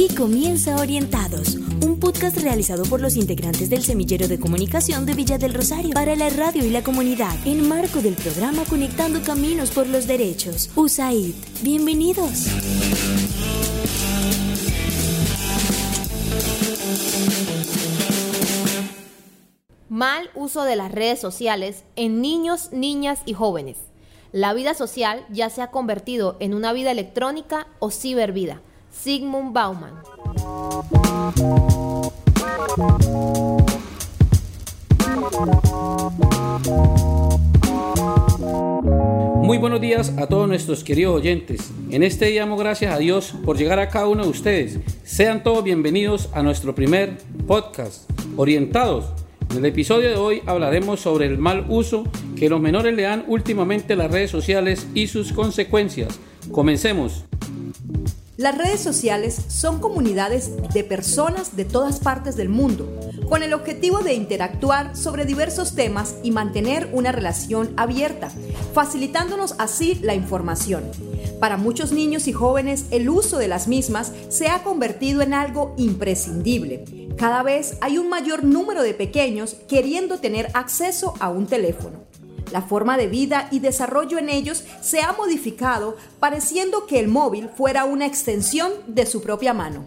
Aquí comienza Orientados, un podcast realizado por los integrantes del Semillero de Comunicación de Villa del Rosario para la radio y la comunidad, en marco del programa Conectando Caminos por los Derechos. USAID, bienvenidos. Mal uso de las redes sociales en niños, niñas y jóvenes. La vida social ya se ha convertido en una vida electrónica o cibervida. Sigmund Bauman. Muy buenos días a todos nuestros queridos oyentes. En este día damos gracias a Dios por llegar a cada uno de ustedes. Sean todos bienvenidos a nuestro primer podcast, Orientados. En el episodio de hoy hablaremos sobre el mal uso que los menores le dan últimamente a las redes sociales y sus consecuencias. Comencemos. Las redes sociales son comunidades de personas de todas partes del mundo, con el objetivo de interactuar sobre diversos temas y mantener una relación abierta, facilitándonos así la información. Para muchos niños y jóvenes el uso de las mismas se ha convertido en algo imprescindible. Cada vez hay un mayor número de pequeños queriendo tener acceso a un teléfono. La forma de vida y desarrollo en ellos se ha modificado pareciendo que el móvil fuera una extensión de su propia mano.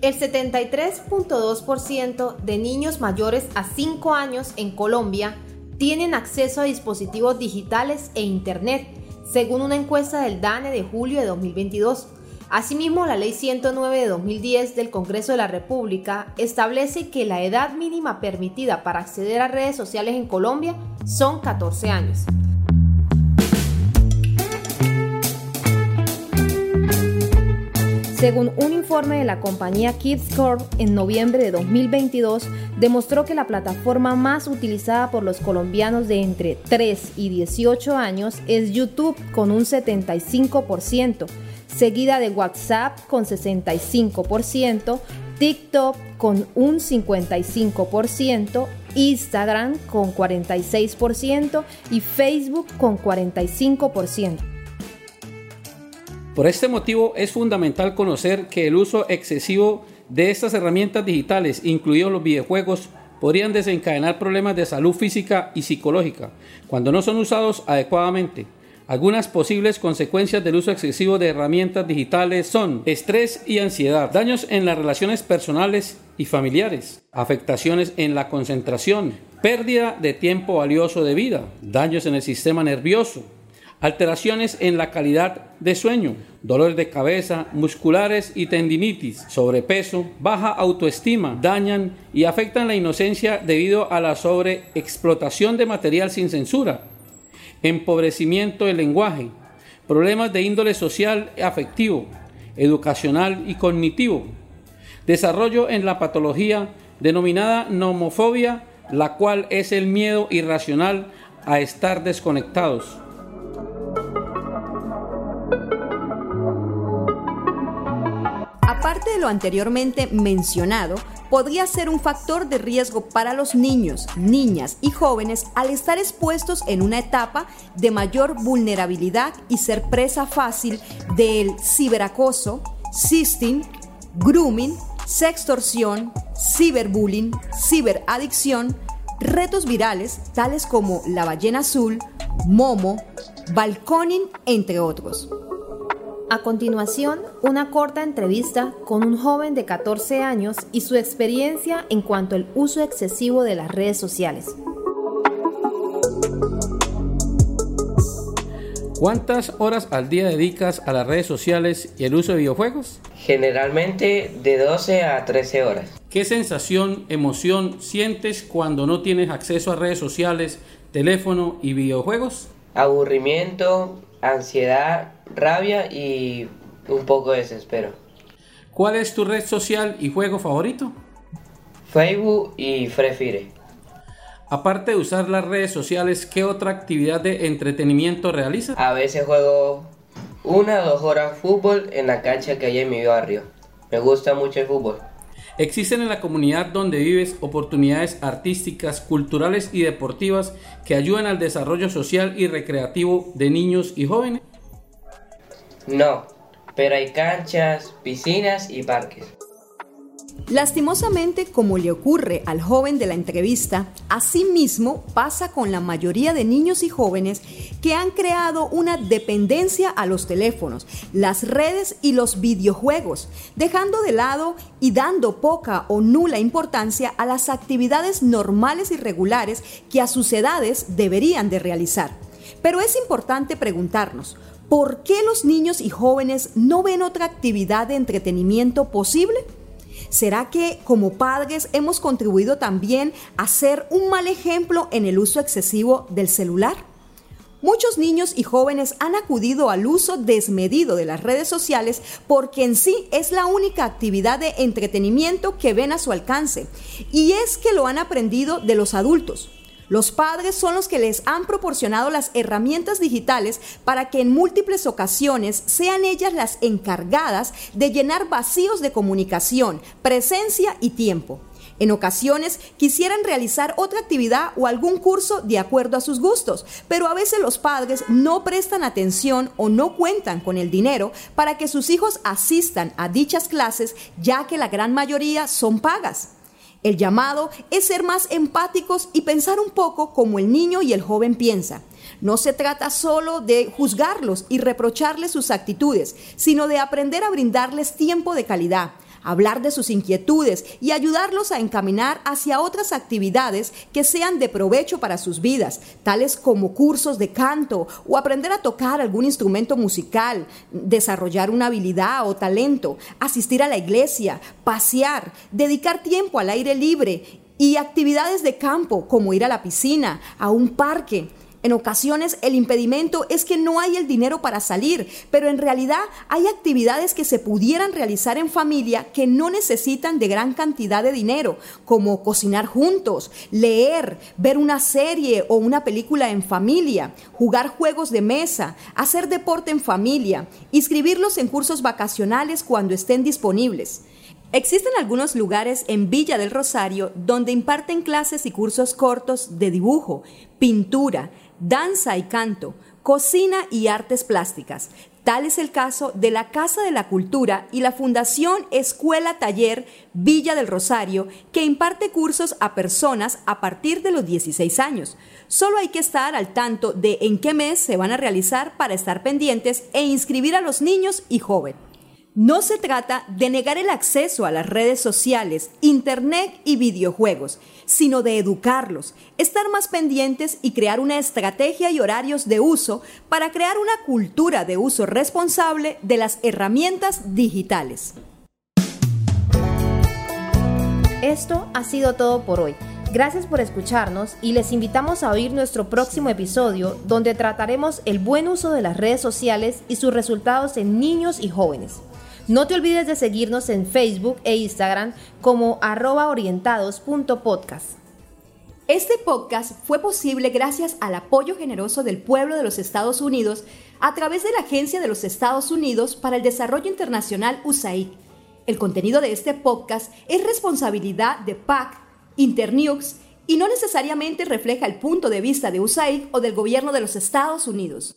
El 73.2% de niños mayores a 5 años en Colombia tienen acceso a dispositivos digitales e Internet, según una encuesta del DANE de julio de 2022. Asimismo, la Ley 109 de 2010 del Congreso de la República establece que la edad mínima permitida para acceder a redes sociales en Colombia son 14 años. Según un informe de la compañía Kids Corp en noviembre de 2022, demostró que la plataforma más utilizada por los colombianos de entre 3 y 18 años es YouTube con un 75%, seguida de WhatsApp con 65%, TikTok con un 55%, Instagram con 46% y Facebook con 45%. Por este motivo es fundamental conocer que el uso excesivo de estas herramientas digitales, incluidos los videojuegos, podrían desencadenar problemas de salud física y psicológica cuando no son usados adecuadamente. Algunas posibles consecuencias del uso excesivo de herramientas digitales son estrés y ansiedad, daños en las relaciones personales y familiares, afectaciones en la concentración, pérdida de tiempo valioso de vida, daños en el sistema nervioso, alteraciones en la calidad de sueño, dolores de cabeza, musculares y tendinitis, sobrepeso, baja autoestima, dañan y afectan la inocencia debido a la sobreexplotación de material sin censura, empobrecimiento del lenguaje, problemas de índole social, afectivo, educacional y cognitivo, desarrollo en la patología denominada nomofobia, la cual es el miedo irracional a estar desconectados. De lo anteriormente mencionado, podría ser un factor de riesgo para los niños, niñas y jóvenes al estar expuestos en una etapa de mayor vulnerabilidad y ser presa fácil del ciberacoso, sexting, grooming, sextorsión, ciberbullying, ciberadicción, retos virales tales como la ballena azul, momo, balconing, entre otros. A continuación, una corta entrevista con un joven de 14 años y su experiencia en cuanto al uso excesivo de las redes sociales. ¿Cuántas horas al día dedicas a las redes sociales y el uso de videojuegos? Generalmente de 12 a 13 horas. ¿Qué sensación, emoción sientes cuando no tienes acceso a redes sociales, teléfono y videojuegos? Aburrimiento, ansiedad, rabia y un poco de desespero. ¿Cuál es tu red social y juego favorito? Facebook y Free Fire. Aparte de usar las redes sociales, ¿qué otra actividad de entretenimiento realizas? A veces juego una o dos horas fútbol en la cancha que hay en mi barrio. Me gusta mucho el fútbol. ¿Existen en la comunidad donde vives oportunidades artísticas, culturales y deportivas que ayudan al desarrollo social y recreativo de niños y jóvenes? No, pero hay canchas, piscinas y parques. Lastimosamente, como le ocurre al joven de la entrevista, asimismo pasa con la mayoría de niños y jóvenes que han creado una dependencia a los teléfonos, las redes y los videojuegos, dejando de lado y dando poca o nula importancia a las actividades normales y regulares que a sus edades deberían de realizar. Pero es importante preguntarnos, ¿por qué los niños y jóvenes no ven otra actividad de entretenimiento posible? ¿Será que como padres hemos contribuido también a ser un mal ejemplo en el uso excesivo del celular? Muchos niños y jóvenes han acudido al uso desmedido de las redes sociales porque en sí es la única actividad de entretenimiento que ven a su alcance. Y es que lo han aprendido de los adultos. Los padres son los que les han proporcionado las herramientas digitales para que en múltiples ocasiones sean ellas las encargadas de llenar vacíos de comunicación, presencia y tiempo. En ocasiones quisieran realizar otra actividad o algún curso de acuerdo a sus gustos, pero a veces los padres no prestan atención o no cuentan con el dinero para que sus hijos asistan a dichas clases, ya que la gran mayoría son pagas. El llamado es ser más empáticos y pensar un poco como el niño y el joven piensa. No se trata solo de juzgarlos y reprocharles sus actitudes, sino de aprender a brindarles tiempo de calidad, hablar de sus inquietudes y ayudarlos a encaminar hacia otras actividades que sean de provecho para sus vidas, tales como cursos de canto o aprender a tocar algún instrumento musical, desarrollar una habilidad o talento, asistir a la iglesia, pasear, dedicar tiempo al aire libre y actividades de campo como ir a la piscina, a un parque. En ocasiones el impedimento es que no hay el dinero para salir, pero en realidad hay actividades que se pudieran realizar en familia que no necesitan de gran cantidad de dinero, como cocinar juntos, leer, ver una serie o una película en familia, jugar juegos de mesa, hacer deporte en familia, inscribirlos en cursos vacacionales cuando estén disponibles. Existen algunos lugares en Villa del Rosario donde imparten clases y cursos cortos de dibujo, pintura, danza y canto, cocina y artes plásticas. Tal es el caso de la Casa de la Cultura y la Fundación Escuela Taller Villa del Rosario, que imparte cursos a personas a partir de los 16 años. Solo hay que estar al tanto de en qué mes se van a realizar para estar pendientes e inscribir a los niños y jóvenes. No se trata de negar el acceso a las redes sociales, internet y videojuegos, sino de educarlos, estar más pendientes y crear una estrategia y horarios de uso para crear una cultura de uso responsable de las herramientas digitales. Esto ha sido todo por hoy. Gracias por escucharnos y les invitamos a oír nuestro próximo episodio donde trataremos el buen uso de las redes sociales y sus resultados en niños y jóvenes. No te olvides de seguirnos en Facebook e Instagram como arroba orientados.podcast. Este podcast fue posible gracias al apoyo generoso del pueblo de los Estados Unidos a través de la Agencia de los Estados Unidos para el Desarrollo Internacional USAID. El contenido de este podcast es responsabilidad de PAC, Internews y no necesariamente refleja el punto de vista de USAID o del gobierno de los Estados Unidos.